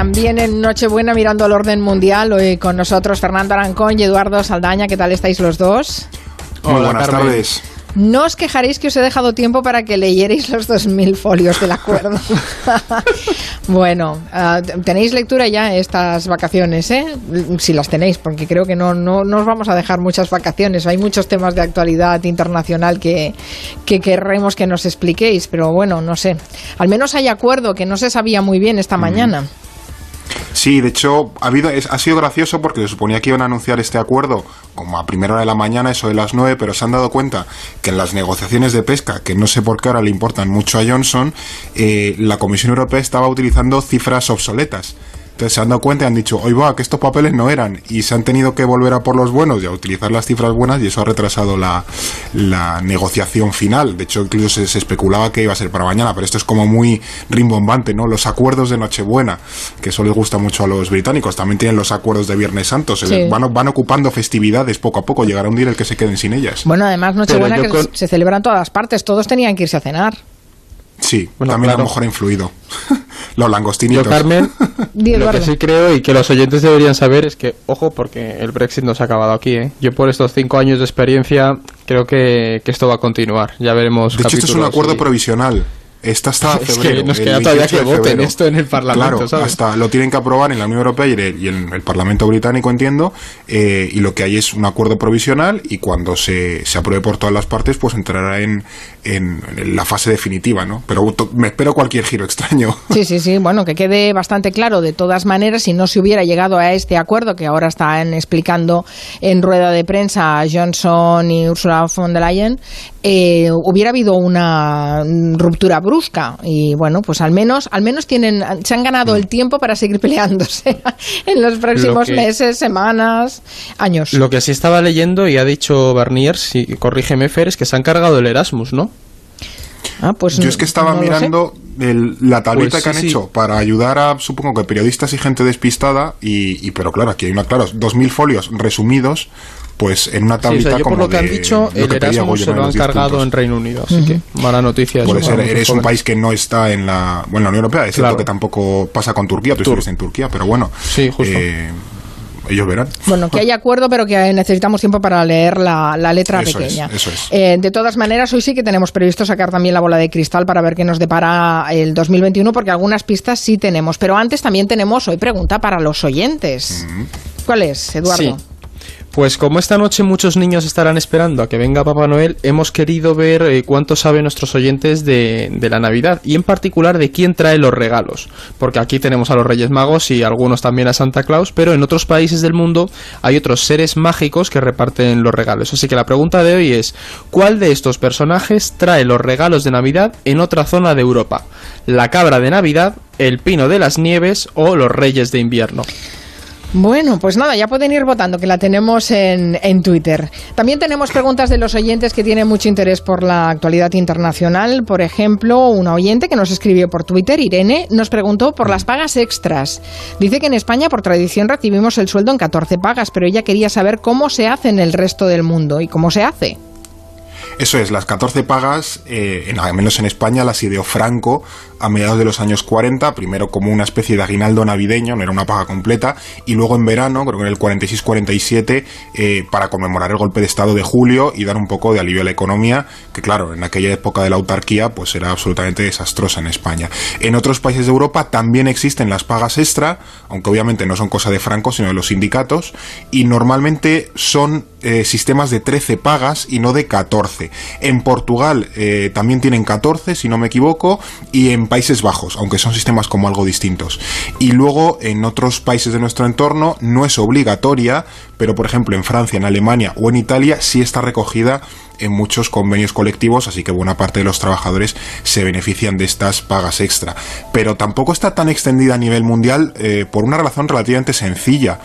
también en Nochebuena mirando el orden mundial. Hoy con nosotros Fernando Arancón y Eduardo Saldaña. ¿Qué tal estáis los dos? Muy buenas tardes. No os quejaréis que os he dejado tiempo para que leyerais los 2.000 folios del acuerdo. bueno, uh, tenéis lectura ya estas vacaciones, ¿eh? Si las tenéis, porque creo que no, no, no, os vamos a dejar muchas vacaciones. Hay muchos temas de actualidad internacional que, que querremos que nos expliquéis, pero bueno, no sé. Al menos hay acuerdo que no se sabía muy bien esta mm. mañana. Sí, de hecho, ha, habido, ha sido gracioso porque se suponía que iban a anunciar este acuerdo como a primera hora de la mañana, eso de las nueve, pero se han dado cuenta que en las negociaciones de pesca, que no sé por qué ahora le importan mucho a Johnson, eh, la Comisión Europea estaba utilizando cifras obsoletas. Entonces se han dado cuenta y han dicho, hoy va, que estos papeles no eran. Y se han tenido que volver a por los buenos y a utilizar las cifras buenas y eso ha retrasado la, la negociación final. De hecho, incluso se, se, especulaba que iba a ser para mañana, pero esto es como muy rimbombante, ¿no? Los acuerdos de Nochebuena, que eso les gusta mucho a los británicos. También tienen los acuerdos de Viernes Santo. Se sí. van, van, ocupando festividades poco a poco. Llegará un día en el que se queden sin ellas. Bueno, además Nochebuena que con... se celebra en todas partes. Todos tenían que irse a cenar. Sí, bueno, también claro. a lo mejor ha influido. Los langostinitos. Yo, Carmen, lo que sí creo y que los oyentes deberían saber es que, ojo, porque el Brexit no se ha acabado aquí, ¿eh? Yo por estos cinco años de experiencia creo que, que esto va a continuar. Ya veremos. De hecho, esto es un acuerdo y... provisional. Está hasta es febrero. Que nos queda todavía que voten esto en el Parlamento. Claro, ¿sabes? hasta lo tienen que aprobar en la Unión Europea y, el, y en el Parlamento británico, entiendo. Eh, y lo que hay es un acuerdo provisional y cuando se, se apruebe por todas las partes, pues entrará en, en, en, la fase definitiva, ¿no? Pero me espero cualquier giro extraño. Sí, sí, sí. Bueno, que quede bastante claro. De todas maneras, si no se hubiera llegado a este acuerdo que ahora están explicando en rueda de prensa Johnson y Ursula von der Leyen, eh, hubiera habido una ruptura brusca. Y bueno pues al menos al menos tienen se han ganado el tiempo para seguir peleándose en los próximos que, meses semanas años. Lo que sí estaba leyendo y ha dicho Barnier si corrígeme Fer es que se han cargado el Erasmus no Ah, pues Yo es que estaba no mirando el, la tableta pues sí, que han sí. hecho para ayudar a, supongo que periodistas y gente despistada, y, y pero claro, aquí hay una, claro, dos mil folios resumidos, pues en una tablita sí, o sea, yo como por lo que de, han dicho, el Erasmus se lo han cargado puntos. en Reino Unido, así uh -huh. que mala noticia. Puede ser, eres un país que no está en la, bueno, en la Unión Europea, es claro. cierto que tampoco pasa con Turquía, tú Tur estuviste en Turquía, pero bueno. Sí, justo. Eh, ellos verán. Bueno, que hay acuerdo, pero que necesitamos tiempo para leer la, la letra eso pequeña. Es, eso es. Eh, de todas maneras, hoy sí que tenemos previsto sacar también la bola de cristal para ver qué nos depara el 2021, porque algunas pistas sí tenemos. Pero antes también tenemos hoy pregunta para los oyentes. Mm -hmm. ¿Cuál es, Eduardo? Sí. Pues como esta noche muchos niños estarán esperando a que venga Papá Noel, hemos querido ver eh, cuánto saben nuestros oyentes de, de, la Navidad y en particular de quién trae los regalos. Porque aquí tenemos a los Reyes Magos y algunos también a Santa Claus, pero en otros países del mundo hay otros seres mágicos que reparten los regalos. Así que la pregunta de hoy es, ¿cuál de estos personajes trae los regalos de Navidad en otra zona de Europa? ¿La cabra de Navidad, el pino de las nieves o los Reyes de invierno? Bueno, pues nada, ya pueden ir votando, que la tenemos en, en, Twitter. También tenemos preguntas de los oyentes que tienen mucho interés por la actualidad internacional. Por ejemplo, una oyente que nos escribió por Twitter, Irene, nos preguntó por las pagas extras. Dice que en España, por tradición, recibimos el sueldo en 14 pagas, pero ella quería saber cómo se hace en el resto del mundo y cómo se hace. Eso es, las 14 pagas, eh, en, al menos en España, las ideó Franco a mediados de los años 40, primero como una especie de aguinaldo navideño, no era una paga completa, y luego en verano, creo que en el 46-47, eh, para conmemorar el golpe de Estado de julio y dar un poco de alivio a la economía, que claro, en aquella época de la autarquía, pues era absolutamente desastrosa en España. En otros países de Europa también existen las pagas extra, aunque obviamente no son cosa de Franco, sino de los sindicatos, y normalmente son eh, sistemas de 13 pagas y no de 14. En Portugal eh, también tienen 14, si no me equivoco, y en Países Bajos, aunque son sistemas como algo distintos. Y luego en otros países de nuestro entorno no es obligatoria, pero por ejemplo en Francia, en Alemania o en Italia sí está recogida en muchos convenios colectivos, así que buena parte de los trabajadores se benefician de estas pagas extra. Pero tampoco está tan extendida a nivel mundial eh, por una razón relativamente sencilla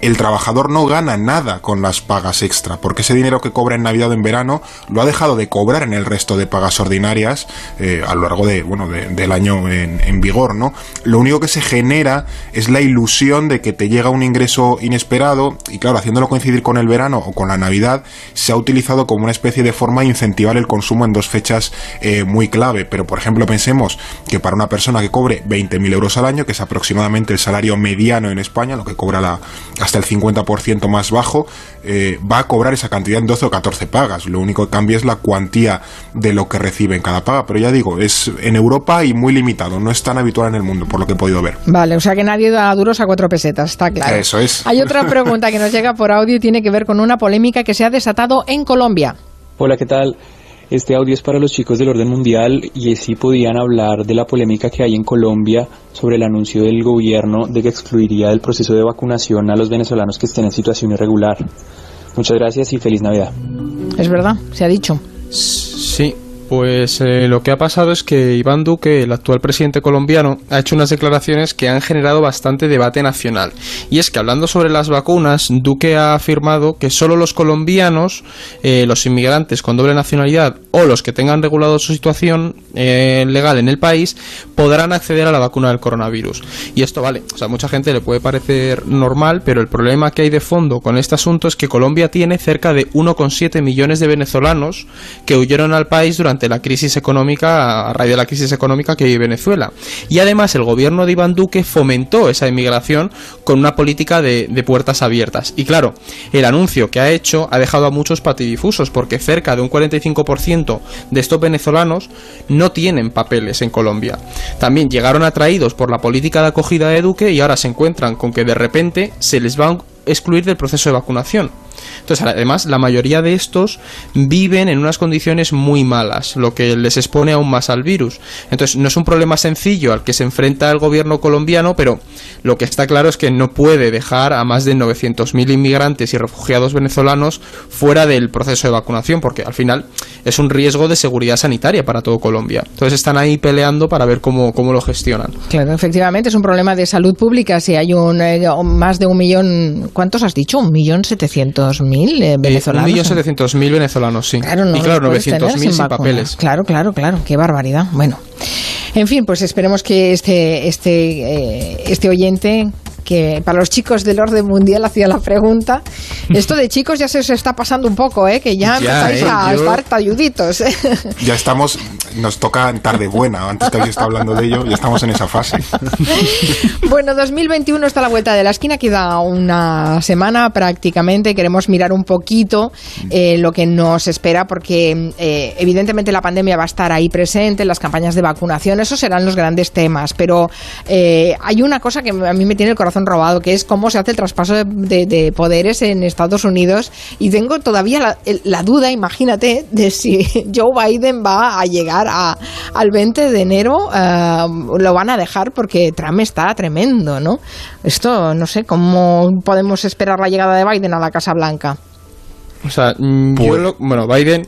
el trabajador no gana nada con las pagas extra, porque ese dinero que cobra en Navidad o en verano lo ha dejado de cobrar en el resto de pagas ordinarias eh, a lo largo de, bueno, de, del año en, en, vigor, ¿no? Lo único que se genera es la ilusión de que te llega un ingreso inesperado y claro, haciéndolo coincidir con el verano o con la Navidad, se ha utilizado como una especie de forma de incentivar el consumo en dos fechas eh, muy clave. Pero, por ejemplo, pensemos que para una persona que cobre 20.000 euros al año, que es aproximadamente el salario mediano en España, lo que cobra la, hasta el 50% más bajo, eh, va a cobrar esa cantidad en 12 o 14 pagas. Lo único que cambia es la cuantía de lo que recibe en cada paga. Pero ya digo, es en Europa y muy limitado, no es tan habitual en el mundo, por lo que he podido ver. Vale, o sea que nadie da duros a cuatro pesetas, está claro. Eso es. Hay otra pregunta que nos llega por audio y tiene que ver con una polémica que se ha desatado en Colombia. Hola, ¿qué tal? Este audio es para los chicos del orden mundial y si podían hablar de la polémica que hay en Colombia sobre el anuncio del gobierno de que excluiría del proceso de vacunación a los venezolanos que estén en situación irregular. Muchas gracias y feliz Navidad. Es verdad, se ha dicho. Sí, pues eh, lo que ha pasado es que Iván Duque, el actual presidente colombiano, ha hecho unas declaraciones que han generado bastante debate nacional. Y es que hablando sobre las vacunas, Duque ha afirmado que solo los colombianos, eh, los inmigrantes con doble nacionalidad o los que tengan regulado su situación eh, legal en el país podrán acceder a la vacuna del coronavirus. Y esto vale, o sea, mucha gente le puede parecer normal, pero el problema que hay de fondo con este asunto es que Colombia tiene cerca de 1,7 millones de venezolanos que huyeron al país durante la crisis económica, a raíz de la crisis económica que vive Venezuela. Y además el gobierno de Iván Duque fomentó esa inmigración con una política de, de puertas abiertas. Y claro, el anuncio que ha hecho ha dejado a muchos patidifusos porque cerca de un 45% de estos venezolanos no tienen papeles en Colombia. También llegaron atraídos por la política de acogida de Duque y ahora se encuentran con que de repente se les va a excluir del proceso de vacunación. Entonces, además, la mayoría de estos viven en unas condiciones muy malas, lo que les expone aún más al virus. Entonces, no es un problema sencillo al que se enfrenta el gobierno colombiano, pero lo que está claro es que no puede dejar a más de 900.000 inmigrantes y refugiados venezolanos fuera del proceso de vacunación, porque al final es un riesgo de seguridad sanitaria para todo Colombia. Entonces, están ahí peleando para ver cómo, cómo lo gestionan. Claro, efectivamente, es un problema de salud pública. Si hay un, eh, más de un millón, ¿cuántos has dicho? Un millón setecientos mil eh, venezolanos. un millón setecientos mil venezolanos, sí. Claro, no y claro, los puedes tener 900.000 sin vacuna. papeles. Claro, claro, claro. Qué barbaridad. Bueno. En fin, pues esperemos que este, este, eh, este oyente que para los chicos del orden mundial hacía la pregunta. Esto de chicos ya se os está pasando un poco, ¿eh? que ya, Ya, empezáis ¿eh? a Yo- estar talluditos. ¿eh? Ya estamos, nos toca en tarde buena, antes que habéis estado hablando de ello, ya estamos en esa fase. Bueno, 2021 está a la vuelta de la esquina, queda una semana prácticamente. Queremos mirar un poquito eh, lo que nos espera, porque eh, evidentemente la pandemia va a estar ahí presente, las campañas de vacunación, esos serán los grandes temas. Pero eh, hay una cosa que a mí me tiene el corazón robado, que es cómo se hace el traspaso de, de- de poderes en Estados Unidos. Y tengo todavía la, la duda, imagínate, de si Joe Biden va a llegar a- al 20 de enero, eh, lo van a dejar porque Trump está tremendo, ¿no? Esto, no sé, ¿cómo podemos esperar la llegada de Biden a la Casa Blanca? O sea, mm, yo Pues- lo- bueno, Biden.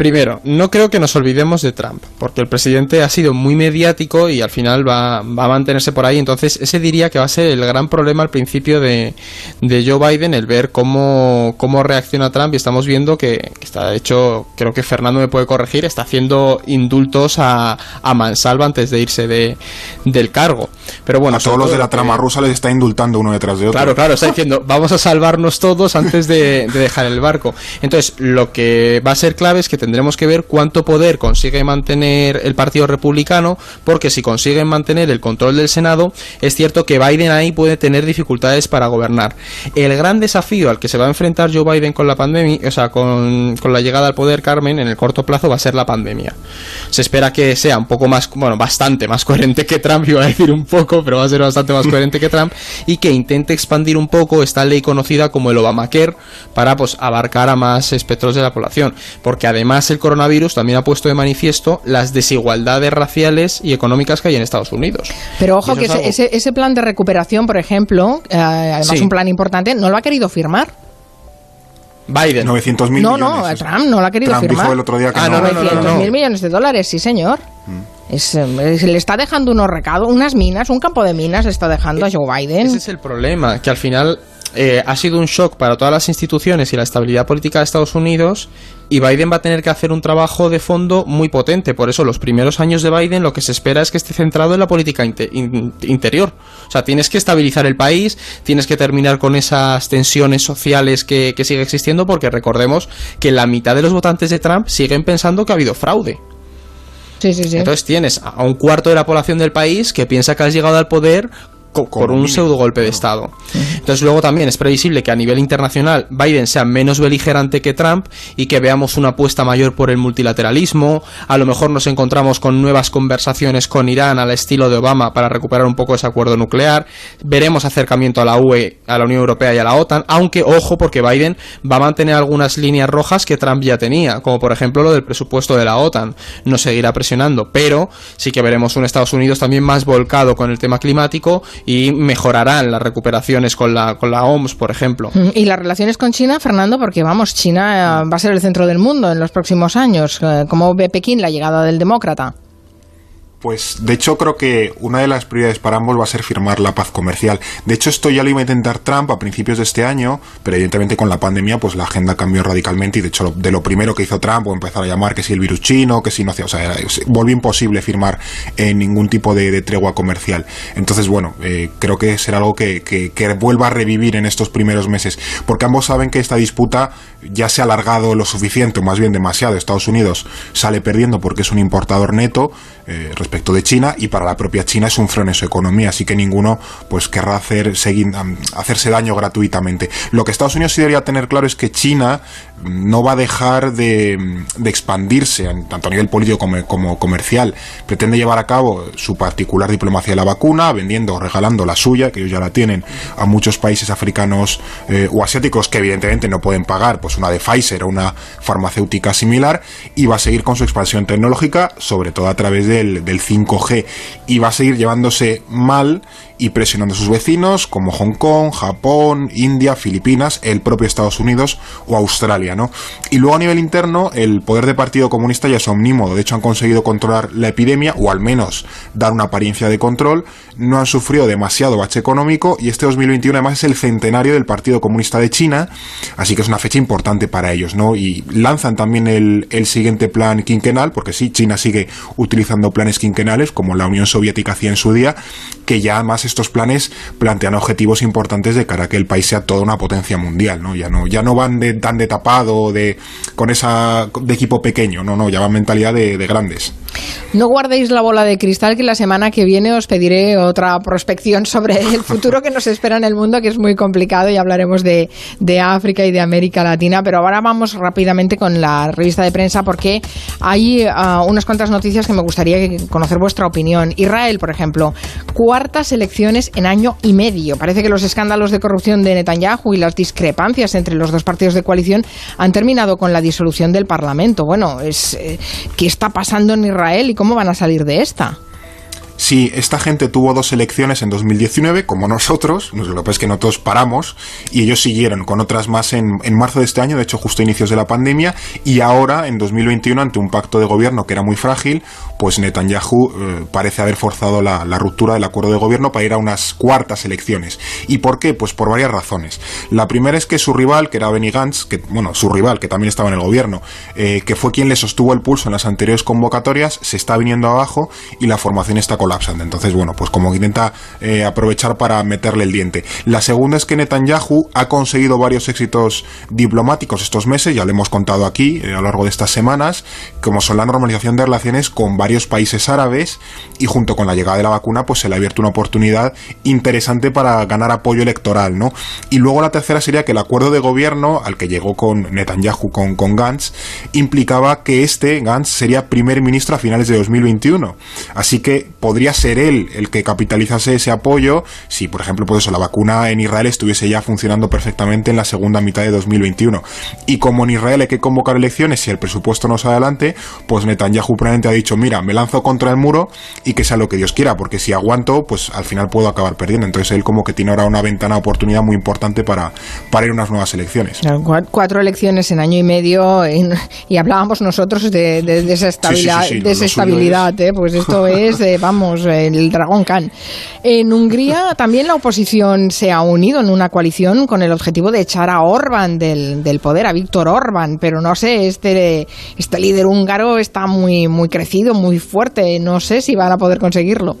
Primero, no creo que nos olvidemos de Trump, porque el presidente ha sido muy mediático y al final va, va a mantenerse por ahí. Entonces, ese diría que va a ser el gran problema al principio de, de Joe Biden, el ver cómo, cómo reacciona Trump. Y estamos viendo que, que está, de hecho, creo que Fernando me puede corregir, está haciendo indultos a, a Mansalva antes de irse de, del cargo. Pero bueno, a todos los de la que- trama rusa les está indultando uno detrás de otro. Claro, claro, está diciendo, vamos a salvarnos todos antes de, de dejar el barco. Entonces, lo que va a ser clave es que tendremos que ver cuánto poder consigue mantener el Partido Republicano, porque si consiguen mantener el control del Senado, es cierto que Biden ahí puede tener dificultades para gobernar. El gran desafío al que se va a enfrentar Joe Biden con la pandemia, o sea, con, con la llegada al poder, Carmen, en el corto plazo va a ser la pandemia. Se espera que sea un poco más, bueno, bastante más coherente que Trump, iba a decir un poco, pero va a ser bastante más coherente que Trump, y que intente expandir un poco esta ley conocida como el Obamacare para pues abarcar a más espectros de la población. Porque además el coronavirus también ha puesto de manifiesto las desigualdades raciales y económicas que hay en Estados Unidos. Pero ojo que es ese, algo- ese, ese plan de recuperación, por ejemplo, eh, además Sí. un plan importante, no lo ha querido firmar. Biden. 900 mil No, millones. no, es- Trump no lo ha querido Trump firmar. dijo el otro día que Ah, no. no, no, no, 900 no. mil millones de dólares, sí señor. Es, eh, se le está dejando unos recados, unas minas, un campo de minas le está dejando a Joe Biden. Ese es el problema, que al final eh, ha sido un shock para todas las instituciones y la estabilidad política de Estados Unidos y Biden va a tener que hacer un trabajo de fondo muy potente. Por eso los primeros años de Biden lo que se espera es que esté centrado en la política interior. O sea, tienes que estabilizar el país, tienes que terminar con esas tensiones sociales que, que sigue existiendo porque recordemos que la mitad de los votantes de Trump siguen pensando que ha habido fraude. Sí, sí, sí. Entonces tienes a un cuarto de la población del país que piensa que has llegado al poder por un pseudo golpe de Estado. Entonces luego también es previsible que a nivel internacional Biden sea menos beligerante que Trump y que veamos una apuesta mayor por el multilateralismo. A lo mejor nos encontramos con nuevas conversaciones con Irán al estilo de Obama para recuperar un poco ese acuerdo nuclear. Veremos acercamiento a la UE, a la Unión Europea y a la OTAN, aunque ojo porque Biden va a mantener algunas líneas rojas que Trump ya tenía, como por ejemplo lo del presupuesto de la OTAN. No seguirá presionando, pero sí que veremos un Estados Unidos también más volcado con el tema climático y mejorarán las recuperaciones con la, con la OMS, por ejemplo. Mm, ¿Y las relaciones con China, Fernando? Porque vamos, China eh, va a ser el centro del mundo en los próximos años. Eh, ¿Cómo ve Pekín la llegada del demócrata? Pues de hecho creo que una de las prioridades para ambos va a ser firmar la paz comercial. De hecho esto ya lo iba a intentar Trump a principios de este año, pero evidentemente con la pandemia pues la agenda cambió radicalmente y de hecho de lo primero que hizo Trump o empezar a llamar que si el virus chino, que si no o sea, volvió imposible firmar eh, ningún tipo de, tregua comercial. Entonces bueno, eh, creo que será algo que, que, que vuelva a revivir en estos primeros meses, porque ambos saben que esta disputa ya se ha alargado lo suficiente, o más bien demasiado. Estados Unidos sale perdiendo porque es un importador neto eh, respecto de China y para la propia China es un freno en su economía, así que ninguno pues querrá hacer, seguir, hacerse daño gratuitamente. Lo que Estados Unidos debería tener claro es que China no va a dejar de, expandirse, tanto a nivel político como, comercial. Pretende llevar a cabo su particular diplomacia de la vacuna, vendiendo o regalando la suya, que ellos ya la tienen, a muchos países africanos eh, o asiáticos que evidentemente no pueden pagar, pues una de Pfizer o una farmacéutica similar, y va a seguir con su expansión tecnológica, sobre todo a través del, del 5G, y va a seguir llevándose mal y presionando a sus vecinos como Hong Kong, Japón, India, Filipinas, el propio Estados Unidos o Australia, ¿no? Y luego a nivel interno, el poder del Partido Comunista ya es omnímodo, de hecho han conseguido controlar la epidemia o al menos dar una apariencia de control, no han sufrido demasiado bache económico y este 2021 además es el centenario del Partido Comunista de China, así que es una fecha importante para ellos, ¿no? Y lanzan también el, el siguiente plan quinquenal, porque sí, China sigue utilizando planes quinquenales como la Unión Soviética hacía en su día, que ya además estos planes plantean objetivos importantes de cara a que el país sea toda una potencia mundial, ¿no? Ya no, ya no van de, tan de tapado, de, con esa, de equipo pequeño, no, no, ya van mentalidad de, grandes. No guardéis la bola de cristal que la semana que viene os pediré otra prospección sobre el futuro que nos espera en el mundo, que es muy complicado y hablaremos de, de África y de América Latina, pero ahora vamos rápidamente con la revista de prensa porque hay uh, unas cuantas noticias que me gustaría conocer vuestra opinión. Israel, por ejemplo, cuartas elecciones en año y medio. Parece que los escándalos de corrupción de Netanyahu y las discrepancias entre los dos partidos de coalición han terminado con la disolución del Parlamento. Bueno, es, eh, ¿qué está pasando en Israel y cómo van a salir de esta? Sí, esta gente tuvo dos elecciones en 2019, como nosotros, lo que es que nosotros paramos, y ellos siguieron con otras más en, en, marzo de este año, de hecho justo a inicios de la pandemia, y ahora, en 2021, ante un pacto de gobierno que era muy frágil, pues Netanyahu eh, parece haber forzado la, ruptura del acuerdo de gobierno para ir a unas cuartas elecciones. ¿Y por qué? Pues por varias razones. La primera es que su rival, que era Benny Gantz, que, bueno, su rival, que también estaba en el gobierno, eh, que fue quien le sostuvo el pulso en las anteriores convocatorias, se está viniendo abajo y la formación está colapsando entonces, bueno, pues como intenta eh, aprovechar para meterle el diente. La segunda es que Netanyahu ha conseguido varios éxitos diplomáticos estos meses, ya lo hemos contado aquí a lo largo de estas semanas, como son la normalización de relaciones con varios países árabes y junto con la llegada de la vacuna, pues se le ha abierto una oportunidad interesante para ganar apoyo electoral, ¿no? Y luego la tercera sería que el acuerdo de gobierno al que llegó con Netanyahu, con, con Gantz, implicaba que este, Gantz, sería primer ministro a finales de 2021. Así que podría ser él el que capitalizase ese apoyo si, por ejemplo, pues eso, la vacuna en Israel estuviese ya funcionando perfectamente en la segunda mitad de 2021. Y como en Israel hay que convocar elecciones si el presupuesto no sale adelante, pues Netanyahu probablemente ha dicho, mira, me lanzo contra el muro y que sea lo que Dios quiera, porque si aguanto, pues al final puedo acabar perdiendo. Entonces él como que tiene ahora una ventana de oportunidad muy importante para, para ir a unas nuevas elecciones. Cuatro elecciones en año y medio y hablábamos nosotros de, desestabilidad, desestabilidad ¿eh? pues esto es, vamos, vamos, el dragón Khan. En Hungría también la oposición se ha unido en una coalición con el objetivo de echar a Orban del, del poder, a Víctor Orban, pero no sé, este, este líder húngaro está muy, muy crecido, muy fuerte, no sé si van a poder conseguirlo.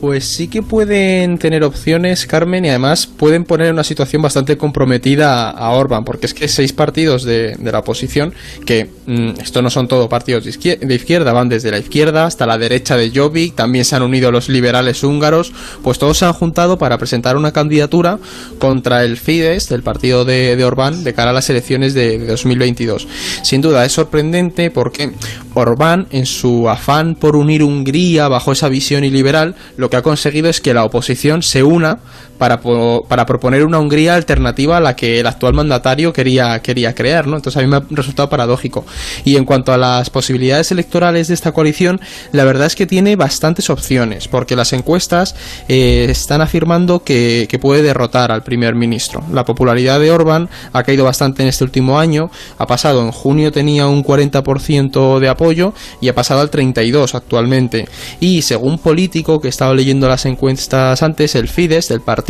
Pues sí que pueden tener opciones, Carmen, y además pueden poner una situación bastante comprometida a Orban, porque es que seis partidos de, la oposición, que mm, esto no son todos partidos de izquierda, van desde la izquierda hasta la derecha de Jobbik, también se han unido los liberales húngaros, pues todos se han juntado para presentar una candidatura contra el Fidesz, del partido de, Orbán, de cara a las elecciones de, de 2022. Sin duda es sorprendente porque Orbán, en su afán por unir Hungría bajo esa visión iliberal, lo que ha conseguido es que la oposición se una para, para proponer una Hungría alternativa a la que el actual mandatario quería, quería crear, ¿no? Entonces a mí me ha resultado paradójico. Y en cuanto a las posibilidades electorales de esta coalición, la verdad es que tiene bastantes opciones, porque las encuestas eh, están afirmando que, que puede derrotar al primer ministro. La popularidad de Orban ha caído bastante en este último año, ha pasado en junio tenía un 40% de apoyo y ha pasado al 32% actualmente. Y según político que estaba leyendo las encuestas antes, el Fidesz del partido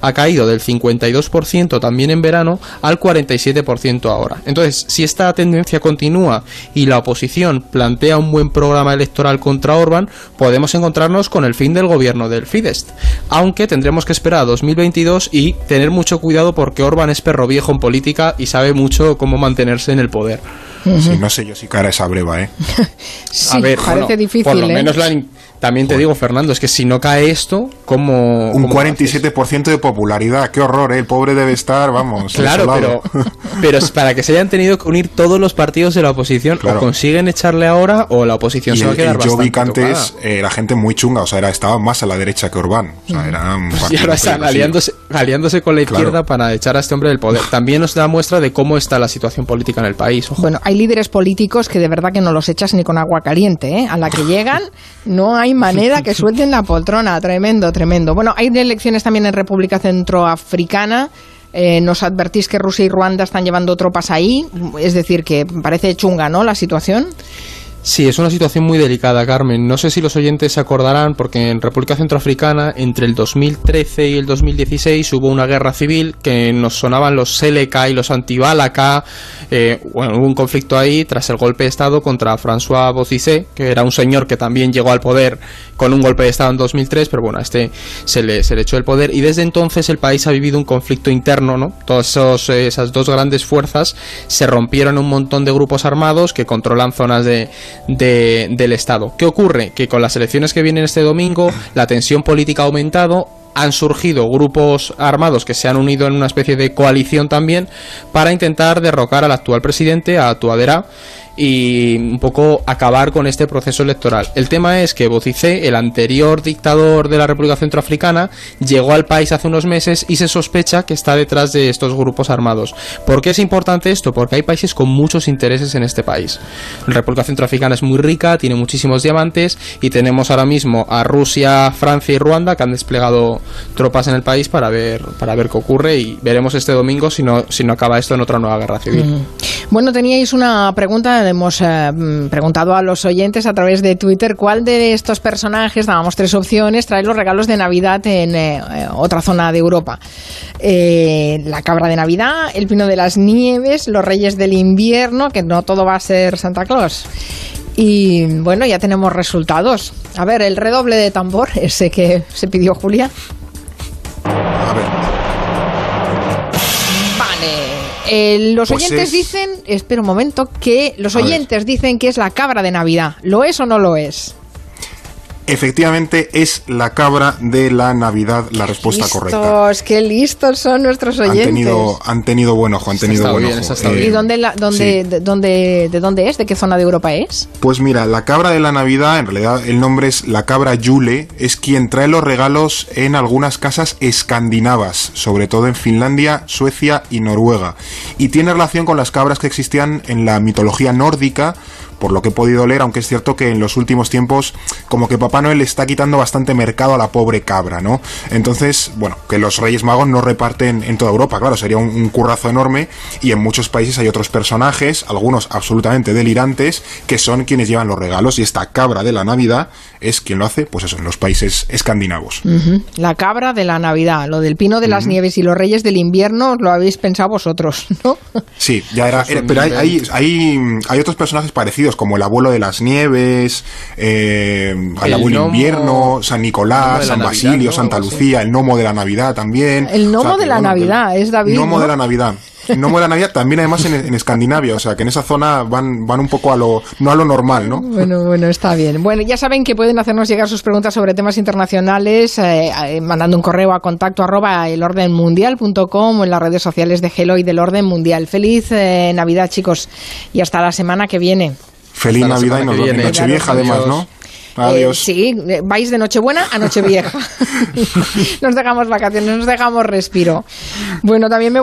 ha caído del 52% también en verano al 47% ahora. Entonces, si esta tendencia continúa y la oposición plantea un buen programa electoral contra Orban, podemos encontrarnos con el fin del gobierno del Fidesz. Aunque tendremos que esperar a 2022 y tener mucho cuidado porque Orban es perro viejo en política y sabe mucho cómo mantenerse en el poder. no sé yo si cara esa breva, ¿eh? a ver, parece difícil. Por lo ¿eh? menos la, también te digo, Fernando, es que si no cae esto, ¿cómo. Un 47% de popularidad, qué horror, ¿eh? El pobre debe estar, vamos. claro, pero, pero es para que se hayan tenido que unir todos los partidos de la oposición, o consiguen echarle ahora o la oposición se va a quedar Yo vi que antes eh, la gente muy chunga, o sea, era, estaba más a la derecha que Orbán. O sea, era pues y ahora están aliándose, aliándose, con la izquierda para echar a este hombre del poder. También nos da muestra de cómo está la situación política en el país. Bueno, hay líderes políticos que de verdad que no los echas ni con agua caliente, ¿eh? A la que llegan no hay manera que suelten la poltrona. Tremendo, tremendo. Bueno, hay elecciones también en República Centroafricana. Eh, nos advertís que Rusia y Ruanda están llevando tropas ahí. Es decir, que parece chunga, ¿no? La situación. Sí, es una situación muy delicada, Carmen. No sé si los oyentes se acordarán, porque en República Centroafricana, entre el 2013 y el 2016, hubo una guerra civil que nos sonaban los Seleka y los Antibalaka. Eh, bueno, hubo un conflicto ahí tras el golpe de Estado contra François Bozizé, que era un señor que también llegó al poder con un golpe de Estado en 2003, pero bueno, a este se le, se le echó el poder. Y desde entonces el país ha vivido un conflicto interno, ¿no? Todas esos, esas dos grandes fuerzas se rompieron un montón de grupos armados que controlan zonas de del Estado. ¿Qué ocurre? Que con las elecciones que vienen este domingo, la tensión política ha aumentado, han surgido grupos armados que se han unido en una especie de coalición también para intentar derrocar al actual presidente, a Tuadera, y un poco acabar con este proceso electoral. El tema es que Bocicé, el anterior dictador de la República Centroafricana, llegó al país hace unos meses y se sospecha que está detrás de estos grupos armados. ¿Por qué es importante esto? Porque hay países con muchos intereses en este país. La República Centroafricana es muy rica, tiene muchísimos diamantes y tenemos ahora mismo a Rusia, Francia y Ruanda que han desplegado tropas en el país para ver para ver qué ocurre y veremos este domingo si no si no acaba esto en otra nueva guerra civil. Mm. Bueno, teníais una pregunta hemos eh, mm, preguntado a los oyentes a través de Twitter cuál de estos personajes, dábamos tres opciones, trae los regalos de Navidad en eh, eh, otra zona de Europa. la cabra de Navidad, el pino de las nieves, los reyes del invierno, que no todo va a ser Santa Claus. Y bueno, ya tenemos resultados. A ver, el redoble de tambor, ese que se pidió Julia. Eh, los pues oyentes dicen, espera un momento, que los oyentes dicen que es la cabra de Navidad. ¿Lo es o no lo es? Efectivamente, es la cabra de la Navidad la respuesta listos, correcta. ¡Qué listos son nuestros oyentes! Han tenido, han tenido buen ojo, han tenido buen ojo. ¿Y dónde, la, dónde, de, dónde, de dónde es? ¿De qué zona de Europa es? Pues mira, la cabra de la Navidad, en realidad el nombre es la cabra Yule, es quien trae los regalos en algunas casas escandinavas, sobre todo en Finlandia, Suecia y Noruega. Y tiene relación con las cabras que existían en la mitología nórdica, por lo que he podido leer, aunque es cierto que en los últimos tiempos como que Papá Noel está quitando bastante mercado a la pobre cabra, ¿no? Entonces, bueno, que los Reyes Magos no reparten en toda Europa, claro, sería un, un currazo enorme y en muchos países hay otros personajes, algunos absolutamente delirantes, que son quienes llevan los regalos y esta cabra de la Navidad es quien lo hace, pues eso, en los países escandinavos. La cabra de la Navidad, lo del pino de las nieves y los reyes del invierno lo habéis pensado vosotros, ¿no? Sí, ya era. era- pero hay, hay, hay, hay otros personajes parecidos, como el abuelo de las nieves, eh, el, El abuelo gnomo- invierno, San Nicolás, San Navidad, Basilio, ¿no? Santa. Lucía, el gnomo de la Navidad también. El gnomo de la Navidad, es David, Gnomo ¿no? de la Navidad. El gnomo de la Navidad también además en, en Escandinavia, o sea que en esa zona van, van un poco a lo, no a lo normal, ¿no? Bueno, bueno, está bien. Bueno, ya saben que pueden hacernos llegar sus preguntas sobre temas internacionales eh, eh, mandando un correo a contacto arroba elordenmundial.com o en las redes sociales de Gelo y del Orden Mundial. Feliz eh, Navidad, chicos, y hasta la semana que viene. Feliz Navidad y nos vemos. Nochevieja además, ¿no? Eh, Adiós. sí, eh, vais de Nochebuena a Nochevieja. nos dejamos vacaciones, nos dejamos respiro. Bueno, también me